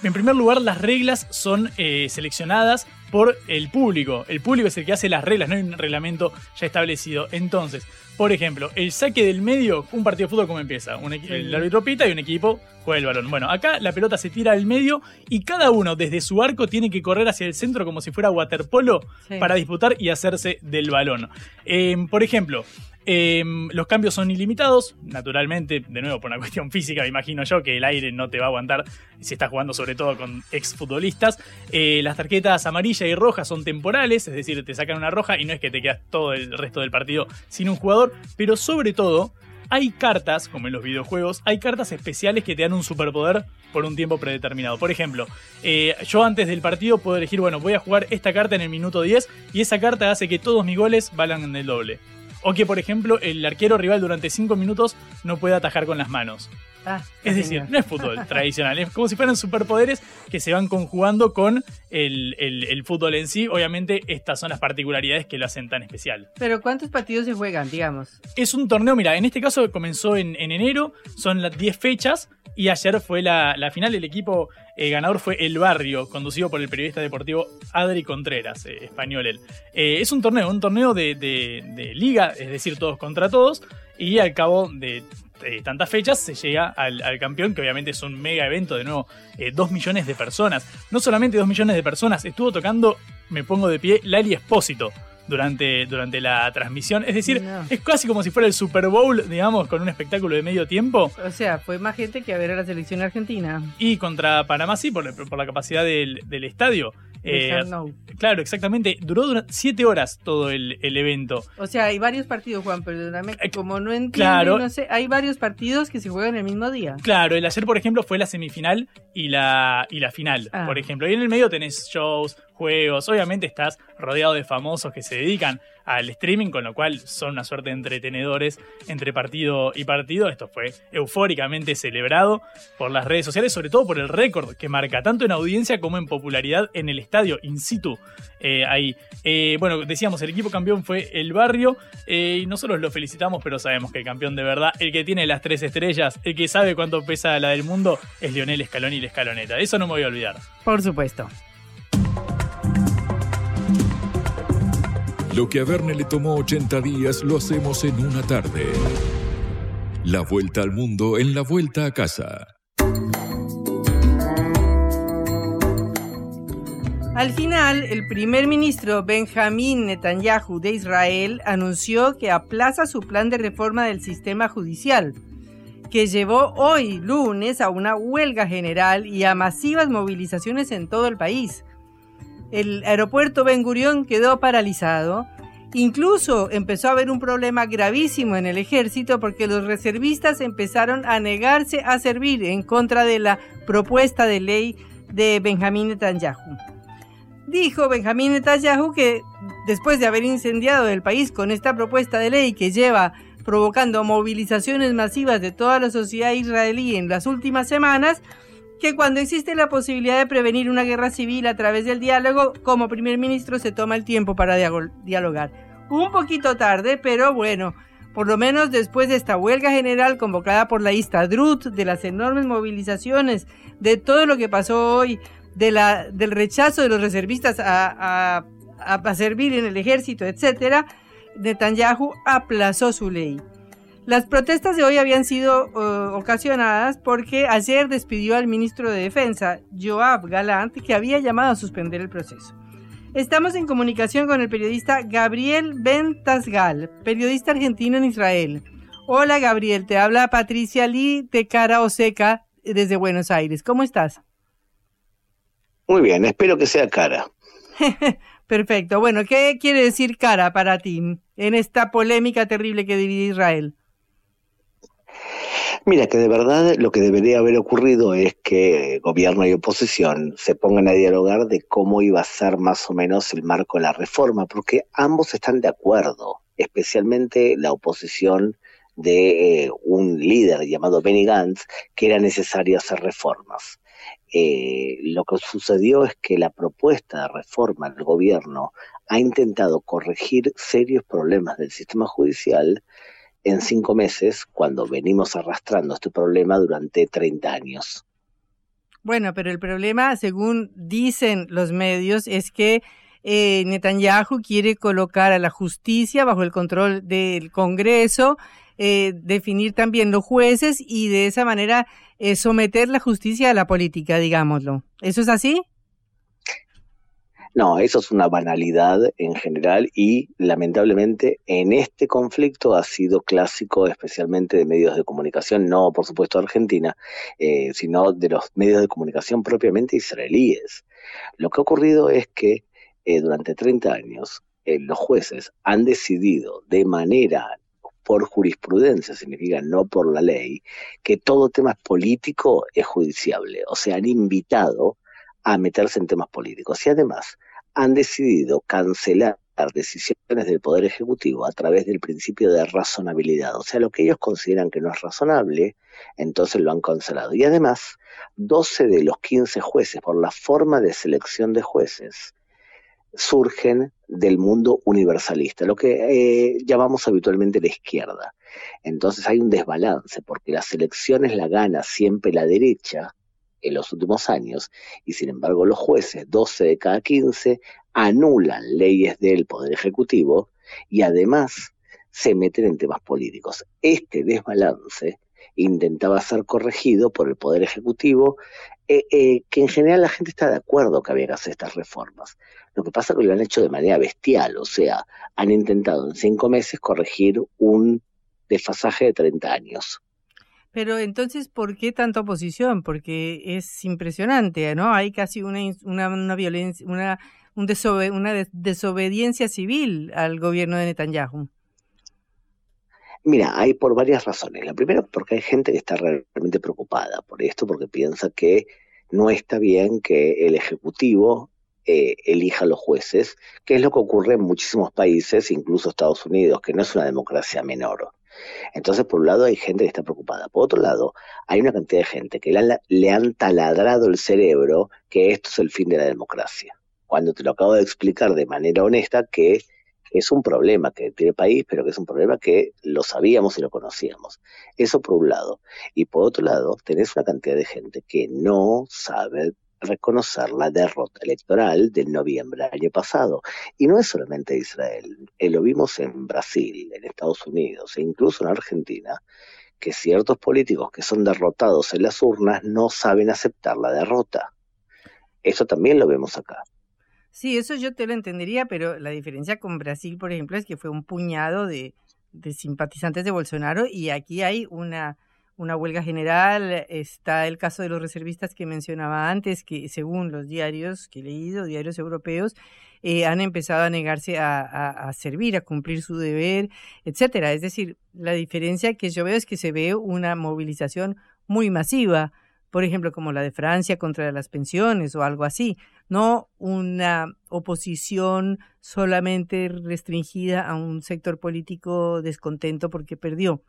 en primer lugar, las reglas son eh, seleccionadas por el público. El público es el que hace las reglas, no hay un reglamento ya establecido. Entonces, por ejemplo, el saque del medio, un partido de fútbol, ¿cómo empieza? Un el árbitro pita y un equipo juega el balón. Bueno, acá la pelota se tira al medio y cada uno desde su arco tiene que correr hacia el centro como si fuera waterpolo para disputar y hacerse del balón. Em, por ejemplo, em, los cambios son ilimitados, naturalmente, de nuevo por una cuestión física, me imagino yo que el aire no te va a aguantar si estás jugando sobre todo con exfutbolistas. Eh, las tarjetas amarillas y roja son temporales, es decir, te sacan una roja y no es que te quedas todo el resto del partido sin un jugador, pero sobre todo hay cartas, como en los videojuegos, hay cartas especiales que te dan un superpoder por un tiempo predeterminado. Por ejemplo, eh, yo antes del partido puedo elegir, bueno, voy a jugar esta carta en el minuto 10 y esa carta hace que todos mis goles valgan en el doble. O que, por ejemplo, el arquero rival durante 5 minutos no pueda atajar con las manos. Ah, es decir, no es fútbol tradicional, es como si fueran superpoderes que se van conjugando con el, fútbol en sí. Obviamente, estas son las particularidades que lo hacen tan especial. Pero ¿cuántos partidos se juegan, digamos? Es un torneo, mira, en este caso comenzó en, enero, son las 10 fechas y ayer fue la, final. El equipo eh, ganador fue El Barrio, conducido por el periodista deportivo Adri Contreras, eh, español él. Eh, es un torneo, un torneo de, de liga, es decir, todos contra todos. Y al cabo de eh, tantas fechas se llega al, campeón, que obviamente es un mega evento, de nuevo, eh, dos millones de personas. No solamente dos millones de personas, estuvo tocando, me pongo de pie, Lali Espósito durante, durante la transmisión. Es decir, es casi como si fuera el Super Bowl, digamos, con un espectáculo de medio tiempo. O sea, fue más gente que a ver a la selección argentina. Y contra Panamá sí, por, por la capacidad del, del estadio. Eh, claro, exactamente. Duró siete horas todo el, evento. O sea, hay varios partidos, Juan, perdóname. Eh, como no entiendo, no sé, hay varios partidos que se juegan el mismo día. Claro, el ayer, por ejemplo, fue la semifinal y la, y la final, ah. por ejemplo. Y en el medio tenés shows, juegos. Obviamente estás rodeado de famosos que se dedican al streaming, con lo cual son una suerte de entretenedores entre partido y partido. Esto fue eufóricamente celebrado por las redes sociales, sobre todo por el récord que marca tanto en audiencia como en popularidad en el estadio in situ. Eh, ahí. Eh, bueno, decíamos, el equipo campeón fue el barrio eh, y nosotros lo felicitamos, pero sabemos que el campeón de verdad, el que tiene las tres estrellas, el que sabe cuánto pesa la del mundo, es Lionel Scaloni y la escaloneta. Eso no me voy a olvidar. Por supuesto. Lo que a Verne le tomó 80 días lo hacemos en una tarde. La vuelta al mundo en la vuelta a casa. Al final, el primer ministro Benjamín Netanyahu de Israel anunció que aplaza su plan de reforma del sistema judicial, que llevó hoy lunes a una huelga general y a masivas movilizaciones en todo el país el aeropuerto Ben Gurión quedó paralizado. Incluso empezó a haber un problema gravísimo en el ejército porque los reservistas empezaron a negarse a servir en contra de la propuesta de ley de Benjamín Netanyahu. Dijo Benjamín Netanyahu que después de haber incendiado el país con esta propuesta de ley que lleva provocando movilizaciones masivas de toda la sociedad israelí en las últimas semanas, que cuando existe la posibilidad de prevenir una guerra civil a través del diálogo, como primer ministro se toma el tiempo para dialogar. Un poquito tarde, pero bueno, por lo menos después de esta huelga general convocada por la Istadrut, de las enormes movilizaciones, de todo lo que pasó hoy, del rechazo de los reservistas a, a, servir en el ejército, etc., Netanyahu aplazó su ley. Las protestas de hoy habían sido uh, ocasionadas porque ayer despidió al ministro de Defensa, Joab Galant, que había llamado a suspender el proceso. Estamos en comunicación con el periodista Gabriel Bentasgal, periodista argentino en Israel. Hola Gabriel, te habla Patricia Lee de Cara Oseca desde Buenos Aires. ¿Cómo estás? Muy bien, espero que sea cara. Perfecto. Bueno, ¿qué quiere decir cara para ti en esta polémica terrible que divide Israel? Mira, que de verdad lo que debería haber ocurrido es que gobierno y oposición se pongan a dialogar de cómo iba a ser más o menos el marco de la reforma, porque ambos están de acuerdo, especialmente la oposición de eh, un líder llamado Benny Gantz, que era necesario hacer reformas. Eh, lo que sucedió es que la propuesta de reforma del gobierno ha intentado corregir serios problemas del sistema judicial en cinco meses cuando venimos arrastrando este problema durante 30 años. Bueno, pero el problema, según dicen los medios, es que eh, Netanyahu quiere colocar a la justicia bajo el control del Congreso, eh, definir también los jueces y de esa manera eh, someter la justicia a la política, digámoslo. ¿Eso es así? No, eso es una banalidad en general y lamentablemente en este conflicto ha sido clásico especialmente de medios de comunicación, no por supuesto Argentina, eh, sino de los medios de comunicación propiamente israelíes. Lo que ha ocurrido es que eh, durante 30 años eh, los jueces han decidido de manera por jurisprudencia, significa no por la ley, que todo tema político es judiciable. O sea, han invitado a meterse en temas políticos y además han decidido cancelar decisiones del Poder Ejecutivo a través del principio de razonabilidad. O sea, lo que ellos consideran que no es razonable, entonces lo han cancelado. Y además, 12 de los 15 jueces, por la forma de selección de jueces, surgen del mundo universalista, lo que eh, llamamos habitualmente la izquierda. Entonces hay un desbalance, porque las elecciones la gana siempre la derecha en los últimos años, y sin embargo los jueces, 12 de cada 15, anulan leyes del Poder Ejecutivo y además se meten en temas políticos. Este desbalance intentaba ser corregido por el Poder Ejecutivo, eh, eh, que en general la gente está de acuerdo que había que hacer estas reformas. Lo que pasa es que lo han hecho de manera bestial, o sea, han intentado en cinco meses corregir un desfasaje de 30 años. Pero entonces, ¿por qué tanta oposición? Porque es impresionante, ¿no? Hay casi una, una, una violencia, una un una desobediencia civil al gobierno de Netanyahu? Mira, hay por varias razones. La primera, porque hay gente que está realmente preocupada por esto, porque piensa que no está bien que el Ejecutivo eh, elija a los jueces, que es lo que ocurre en muchísimos países, incluso Estados Unidos, que no es una democracia menor. Entonces, por un lado, hay gente que está preocupada. Por otro lado, hay una cantidad de gente que le han taladrado el cerebro que esto es el fin de la democracia cuando te lo acabo de explicar de manera honesta que es un problema que tiene el país, pero que es un problema que lo sabíamos y lo conocíamos. Eso por un lado. Y por otro lado, tenés una cantidad de gente que no sabe reconocer la derrota electoral del noviembre del año pasado. Y no es solamente Israel, eh, lo vimos en Brasil, en Estados Unidos e incluso en Argentina, que ciertos políticos que son derrotados en las urnas no saben aceptar la derrota. Eso también lo vemos acá. Sí, eso yo te lo entendería, pero la diferencia con Brasil, por ejemplo, es que fue un puñado de, simpatizantes de Bolsonaro y aquí hay una, una huelga general. Está el caso de los reservistas que mencionaba antes, que según los diarios que he leído, diarios europeos, eh, han empezado a negarse a, a, servir, a cumplir su deber, etcétera. Es decir, la diferencia que yo veo es que se ve una movilización muy masiva por ejemplo, como la de Francia contra las pensiones o algo así, no una oposición solamente restringida a un sector político descontento porque perdió.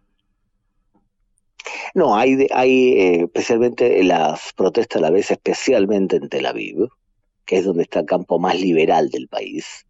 No, hay, hay eh, especialmente las protestas a la vez, especialmente en Tel Aviv, que es donde está el campo más liberal del país,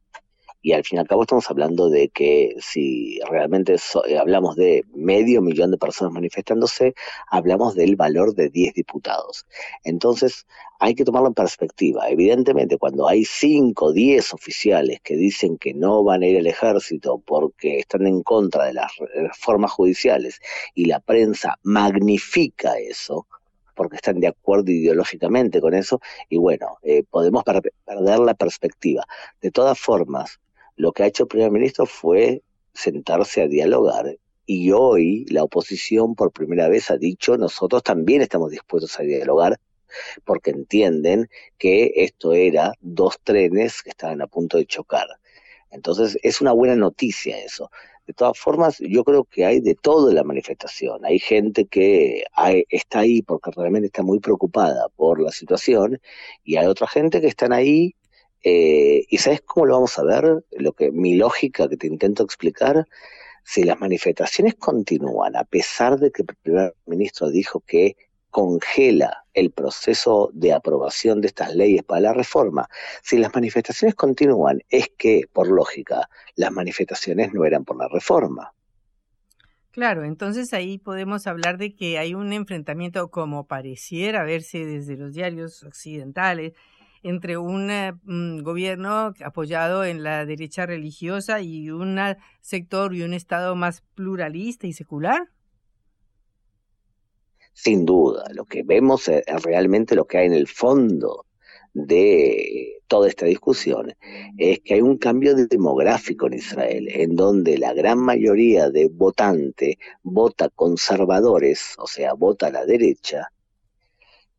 y al fin y al cabo estamos hablando de que si realmente eh, hablamos de medio millón de personas manifestándose, hablamos del valor de 10 diputados. Entonces, hay que tomarlo en perspectiva. Evidentemente, cuando hay 5 o 10 oficiales que dicen que no van a ir al ejército porque están en contra de las reformas judiciales y la prensa magnifica eso, porque están de acuerdo ideológicamente con eso, y bueno, eh, podemos perder la perspectiva. De todas formas, lo que ha hecho el primer ministro fue sentarse a dialogar y hoy la oposición por primera vez ha dicho nosotros también estamos dispuestos a dialogar porque entienden que esto era dos trenes que estaban a punto de chocar. Entonces es una buena noticia eso. De todas formas, yo creo que hay de todo en la manifestación. Hay gente que está ahí porque realmente está muy preocupada por la situación y hay otra gente que están ahí eh, ¿Y sabes cómo lo vamos a ver? Lo que mi lógica que te intento explicar, si las manifestaciones continúan, a pesar de que el primer ministro dijo que congela el proceso de aprobación de estas leyes para la reforma, si las manifestaciones continúan, es que, por lógica, las manifestaciones no eran por la reforma. Claro, entonces ahí podemos hablar de que hay un enfrentamiento como pareciera verse desde los diarios occidentales entre un eh, mm, gobierno apoyado en la derecha religiosa y un sector y un Estado más pluralista y secular? Sin duda, lo que vemos es realmente lo que hay en el fondo de toda esta discusión es que hay un cambio demográfico en Israel, en donde la gran mayoría de votantes vota conservadores, o sea, vota a la derecha,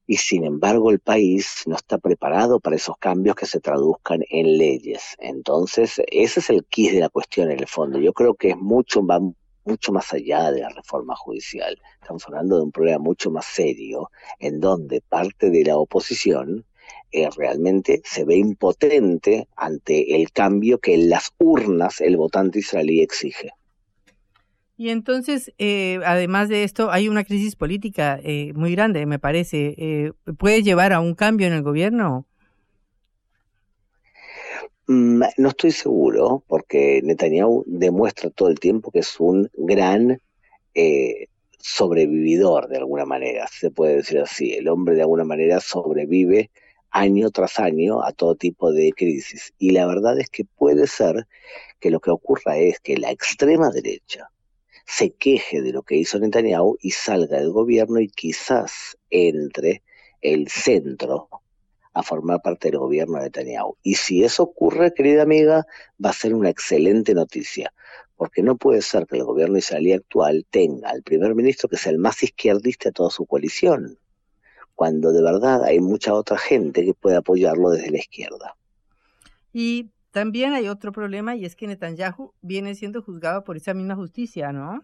y sin embargo el país no está preparado para esos cambios que se traduzcan en leyes. Entonces, ese es el quid de la cuestión en el fondo. Yo creo que es mucho, va mucho más allá de la reforma judicial. Estamos hablando de un problema mucho más serio, en donde parte de la oposición eh, realmente se ve impotente ante el cambio que en las urnas el votante israelí exige. Y entonces, eh, además de esto, hay una crisis política eh, muy grande, me parece. Eh, ¿Puede llevar a un cambio en el gobierno? Mm, no estoy seguro, porque Netanyahu demuestra todo el tiempo que es un gran sobrevividor, de alguna manera, se puede decir así. El hombre, de alguna manera, sobrevive año tras año a todo tipo de crisis. Y la verdad es que puede ser que lo que ocurra es que la extrema derecha, se queje de lo que hizo Netanyahu y salga del gobierno y quizás entre el centro a formar parte del gobierno de Netanyahu. Y si eso ocurre, querida amiga, va a ser una excelente noticia, porque no puede ser que el gobierno israelí actual tenga al primer ministro que sea el más izquierdista de toda su coalición, cuando de verdad hay mucha otra gente que puede apoyarlo desde la izquierda. Y también hay otro problema y es que Netanyahu viene siendo juzgado por esa misma justicia, ¿no?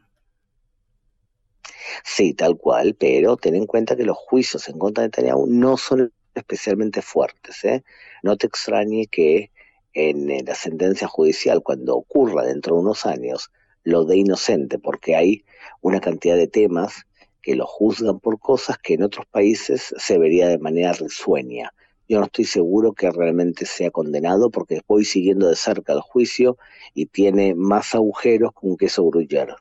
Sí, tal cual, pero ten en cuenta que los juicios en contra de Netanyahu no son especialmente fuertes. ¿eh? No te extrañe que en la sentencia judicial, cuando ocurra dentro de unos años, lo de inocente, porque hay una cantidad de temas que lo juzgan por cosas que en otros países se vería de manera risueña yo no estoy seguro que realmente sea condenado porque voy siguiendo de cerca el juicio y tiene más agujeros que un queso gruyere.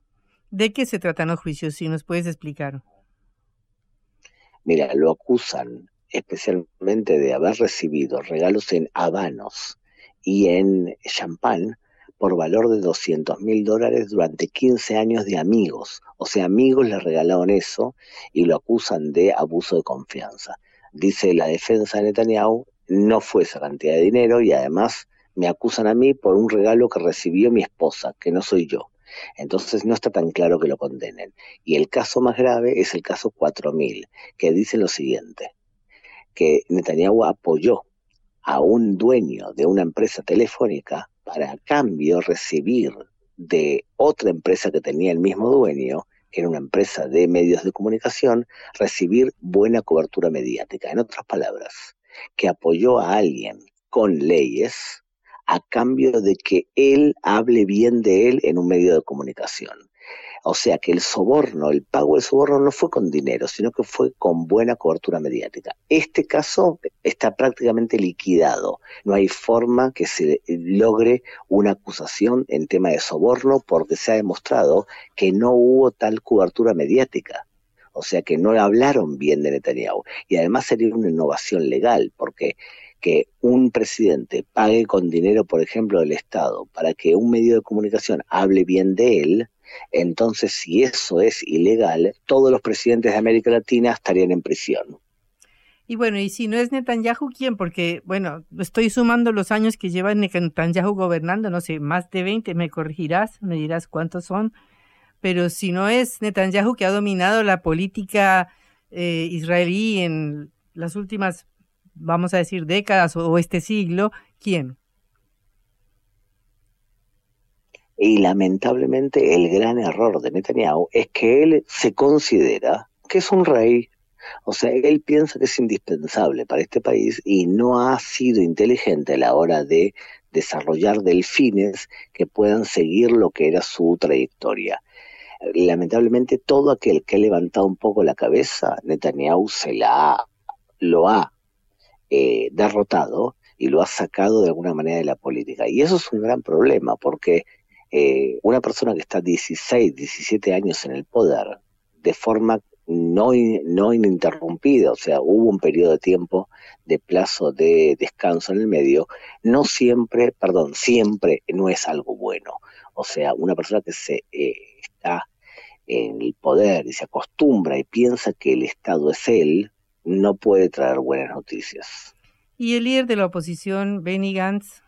¿De qué se tratan los juicios? Si nos puedes explicar. Mira, lo acusan especialmente de haber recibido regalos en habanos y en champán por valor de 200 mil dólares durante 15 años de amigos. O sea, amigos le regalaron eso y lo acusan de abuso de confianza dice la defensa de Netanyahu, no fue esa cantidad de dinero y además me acusan a mí por un regalo que recibió mi esposa, que no soy yo. Entonces no está tan claro que lo condenen. Y el caso más grave es el caso 4000, que dice lo siguiente, que Netanyahu apoyó a un dueño de una empresa telefónica para a cambio recibir de otra empresa que tenía el mismo dueño era una empresa de medios de comunicación, recibir buena cobertura mediática. En otras palabras, que apoyó a alguien con leyes a cambio de que él hable bien de él en un medio de comunicación. O sea que el soborno, el pago del soborno no fue con dinero, sino que fue con buena cobertura mediática. Este caso está prácticamente liquidado. No hay forma que se logre una acusación en tema de soborno porque se ha demostrado que no hubo tal cobertura mediática. O sea que no hablaron bien de Netanyahu. Y además sería una innovación legal, porque que un presidente pague con dinero, por ejemplo, del Estado, para que un medio de comunicación hable bien de él, entonces, si eso es ilegal, todos los presidentes de América Latina estarían en prisión. Y bueno, y si no es Netanyahu, ¿quién? Porque, bueno, estoy sumando los años que lleva Netanyahu gobernando, no sé, más de 20, me corregirás, me dirás cuántos son, pero si no es Netanyahu que ha dominado la política eh, israelí en las últimas, vamos a decir, décadas o este siglo, ¿quién? Y lamentablemente el gran error de Netanyahu es que él se considera que es un rey. O sea, él piensa que es indispensable para este país y no ha sido inteligente a la hora de desarrollar delfines que puedan seguir lo que era su trayectoria. Lamentablemente todo aquel que ha levantado un poco la cabeza, Netanyahu se la ha, lo ha eh, derrotado y lo ha sacado de alguna manera de la política. Y eso es un gran problema porque eh, una persona que está 16, 17 años en el poder de forma no, no ininterrumpida, o sea, hubo un periodo de tiempo de plazo de descanso en el medio, no siempre, perdón, siempre no es algo bueno. O sea, una persona que se eh, está en el poder y se acostumbra y piensa que el Estado es él, no puede traer buenas noticias. ¿Y el líder de la oposición, Benny Gantz?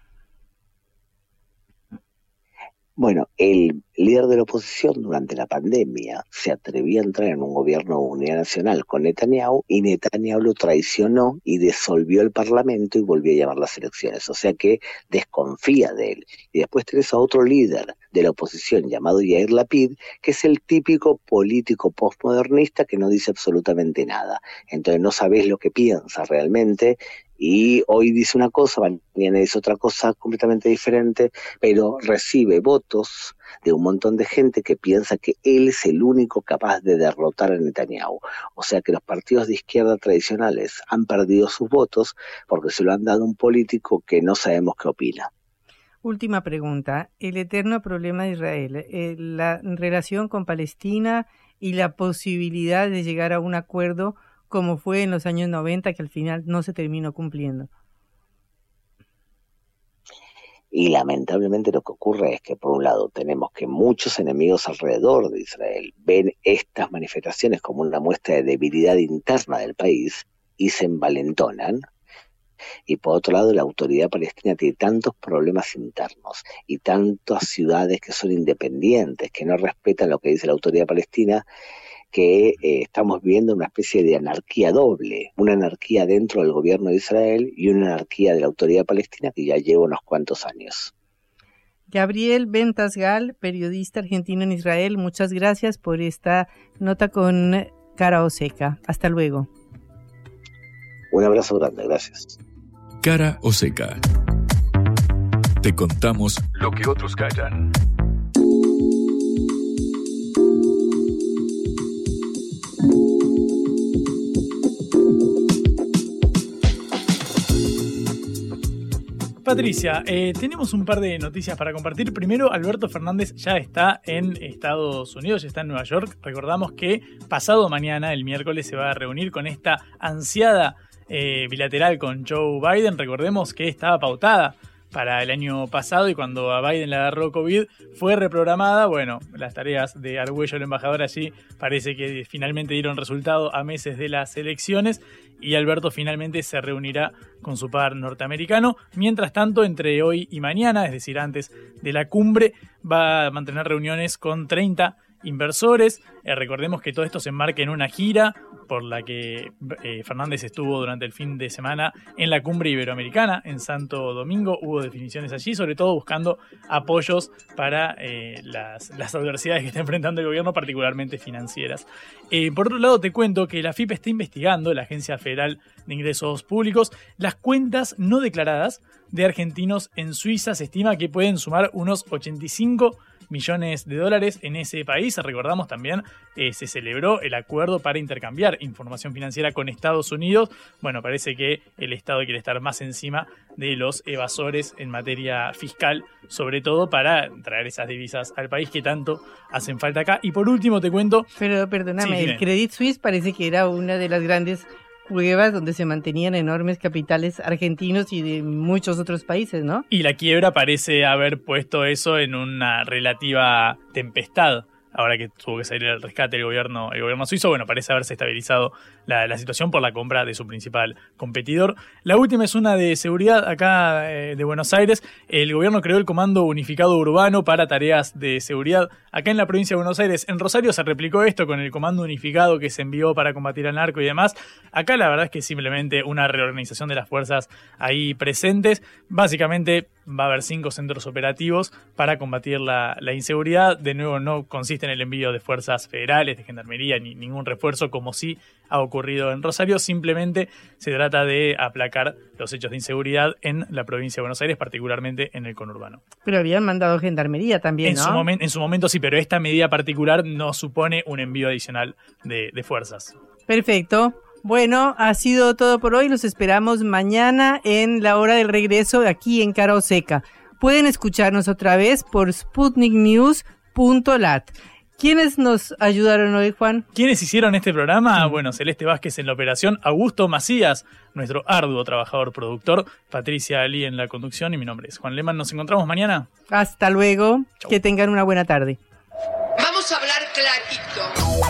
Bueno, el líder de la oposición durante la pandemia se atrevía a entrar en un gobierno de unidad nacional con Netanyahu y Netanyahu lo traicionó y disolvió el parlamento y volvió a llamar las elecciones. O sea que desconfía de él. Y después tenés a otro líder de la oposición llamado Yair Lapid, que es el típico político postmodernista que no dice absolutamente nada. Entonces no sabés lo que piensa realmente y hoy dice una cosa, mañana dice otra cosa completamente diferente, pero recibe votos de un montón de gente que piensa que él es el único capaz de derrotar a Netanyahu. O sea que los partidos de izquierda tradicionales han perdido sus votos porque se lo han dado a un político que no sabemos qué opina. Última pregunta. El eterno problema de Israel, eh, la relación con Palestina y la posibilidad de llegar a un acuerdo como fue en los años 90, que al final no se terminó cumpliendo. Y lamentablemente lo que ocurre es que por un lado tenemos que muchos enemigos alrededor de Israel ven estas manifestaciones como una muestra de debilidad interna del país y se envalentonan. Y por otro lado, la autoridad palestina tiene tantos problemas internos y tantas ciudades que son independientes, que no respetan lo que dice la autoridad palestina, que eh, estamos viendo una especie de anarquía doble, una anarquía dentro del gobierno de Israel y una anarquía de la autoridad palestina que ya lleva unos cuantos años. Gabriel Ventasgal, periodista argentino en Israel, muchas gracias por esta nota con Cara Oseca. Hasta luego. Un abrazo grande, gracias. Cara Oseca. Te contamos lo que otros callan. Patricia, eh, tenemos un par de noticias para compartir. Primero, Alberto Fernández ya está en Estados Unidos, ya está en Nueva York. Recordamos que pasado mañana, el miércoles, se va a reunir con esta ansiada eh, bilateral con Joe Biden. Recordemos que estaba pautada para el año pasado y cuando a Biden le agarró COVID fue reprogramada. Bueno, las tareas de Arguello, el embajador allí, parece que finalmente dieron resultado a meses de las elecciones y Alberto finalmente se reunirá con su par norteamericano. Mientras tanto, entre hoy y mañana, es decir, antes de la cumbre, va a mantener reuniones con 30 inversores. Eh, recordemos que todo esto se enmarca en una gira por la que eh, Fernández estuvo durante el fin de semana en la cumbre iberoamericana en Santo Domingo. Hubo definiciones allí, sobre todo buscando apoyos para eh, las, adversidades que está enfrentando el gobierno, particularmente financieras. por otro lado, te cuento que la FIP está investigando, la Agencia Federal de Ingresos Públicos, las cuentas no declaradas de argentinos en Suiza. Se estima que pueden sumar unos 85 millones de dólares en ese país. Recordamos también, eh, se celebró el acuerdo para intercambiar información financiera con Estados Unidos. Bueno, parece que el Estado quiere estar más encima de los evasores en materia fiscal, sobre todo para traer esas divisas al país que tanto hacen falta acá. Y por último te cuento... Pero perdóname, el Credit Suisse parece que era una de las grandes cuevas donde se mantenían enormes capitales argentinos y de muchos otros países, ¿no? Y la quiebra parece haber puesto eso en una relativa tempestad ahora que tuvo que salir el rescate del gobierno, el gobierno suizo, bueno, parece haberse estabilizado la, situación por la compra de su principal competidor. La última es una de seguridad acá eh, de Buenos Aires. El gobierno creó el Comando Unificado Urbano para tareas de seguridad acá en la provincia de Buenos Aires. En Rosario se replicó esto con el Comando Unificado que se envió para combatir al narco y demás. Acá la verdad es que es simplemente una reorganización de las fuerzas ahí presentes. Básicamente va a haber cinco centros operativos para combatir la, inseguridad. De nuevo, no consiste en el envío de fuerzas federales, de gendarmería, ni ningún refuerzo, como sí ha ocurrido en Rosario. Simplemente se trata de aplacar los hechos de inseguridad en la provincia de Buenos Aires, particularmente en el conurbano. Pero habían mandado gendarmería también, en Su en su momento sí, pero esta medida particular no supone un envío adicional de, de fuerzas. Perfecto. Bueno, ha sido todo por hoy. Los esperamos mañana en la hora del regreso aquí en Caro Seca. Pueden escucharnos otra vez por sputniknews.lat. ¿Quiénes nos ayudaron hoy, Juan? ¿Quiénes hicieron este programa? Bueno, Celeste Vázquez en la operación, Augusto Macías, nuestro arduo trabajador productor, Patricia Ali en la conducción y mi nombre es Juan Leman. Nos encontramos mañana. Hasta luego. Que tengan una buena tarde. Vamos a hablar clarito.